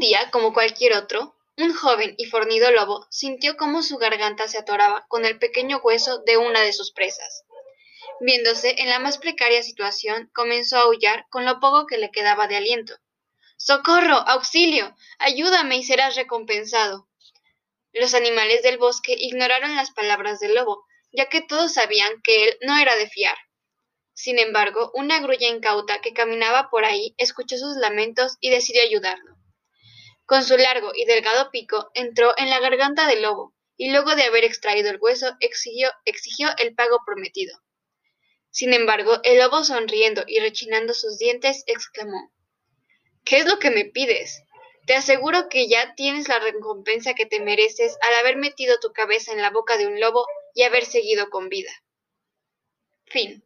día, como cualquier otro, un joven y fornido lobo sintió cómo su garganta se atoraba con el pequeño hueso de una de sus presas. Viéndose en la más precaria situación, comenzó a aullar con lo poco que le quedaba de aliento. ¡Socorro! ¡Auxilio! ¡Ayúdame y serás recompensado! Los animales del bosque ignoraron las palabras del lobo, ya que todos sabían que él no era de fiar. Sin embargo, una grulla incauta que caminaba por ahí escuchó sus lamentos y decidió ayudarlo. Con su largo y delgado pico entró en la garganta del lobo, y luego de haber extraído el hueso exigió, el pago prometido. Sin embargo, el lobo sonriendo y rechinando sus dientes exclamó ¿Qué es lo que me pides? Te aseguro que ya tienes la recompensa que te mereces al haber metido tu cabeza en la boca de un lobo y haber seguido con vida. Fin.